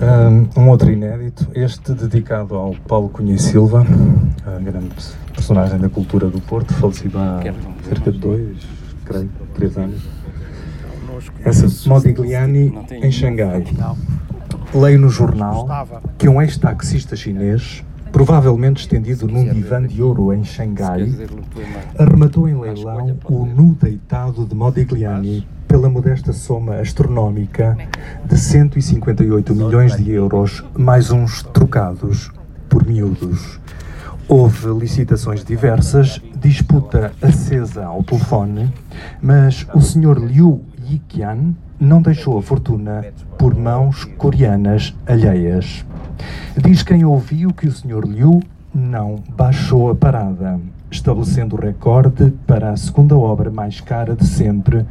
Um, um outro inédito, este dedicado ao Paulo Cunha e Silva, grande personagem da cultura do Porto, falecido há cerca de dois, creio, três anos. Essa Modigliani em Xangai. Leio no jornal que um ex-taxista chinês provavelmente estendido num divã de ouro em Xangai, arrematou em leilão o nu deitado de Modigliani pela modesta soma astronómica de 158 milhões de euros, mais uns trocados por miúdos. Houve licitações diversas, disputa acesa ao telefone, mas o Sr. Liu Yiqian não deixou a fortuna por mãos coreanas alheias. Diz quem ouviu que o Sr. Liu não baixou a parada, estabelecendo o recorde para a segunda obra mais cara de sempre,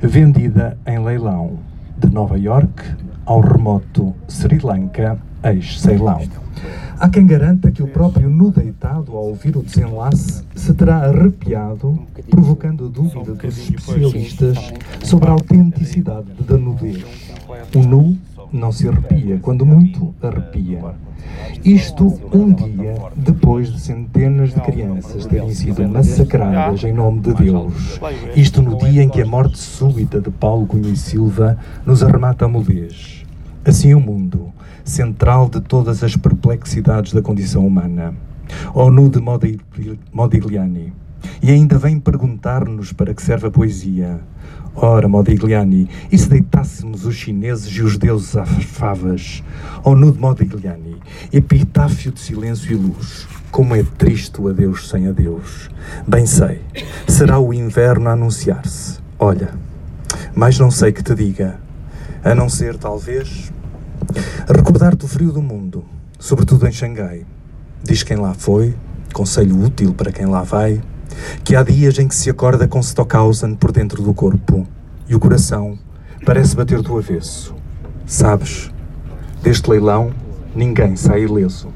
vendida em leilão, de Nova York ao remoto Sri Lanka, ex-Ceilão. Há quem garanta que o próprio nu deitado, ao ouvir o desenlace, se terá arrepiado, provocando dúvida dos especialistas sobre a autenticidade da nudez. O nu não se arrepia, quando muito arrepia. Isto um dia depois de centenas de crianças terem sido massacradas em nome de Deus. Isto no dia em que a morte súbita de Paulo Cunha e Silva nos arremata a mudez. Assim o mundo, central de todas as perplexidades da condição humana. O nu de Modigliani. E ainda vem perguntar-nos para que serve a poesia. Ora, Modigliani, e se deitássemos os chineses e os deuses às favas? Ou nu de Modigliani, epitáfio de silêncio e luz. Como é triste o adeus sem adeus. Bem sei, será o inverno a anunciar-se. Olha, mas não sei que te diga, a não ser, talvez, recordar-te o frio do mundo, sobretudo em Xangai. Diz quem lá foi, conselho útil para quem lá vai, que há dias em que se acorda com Stockhausen por dentro do corpo e o coração parece bater do avesso. Sabes, deste leilão ninguém sai ileso.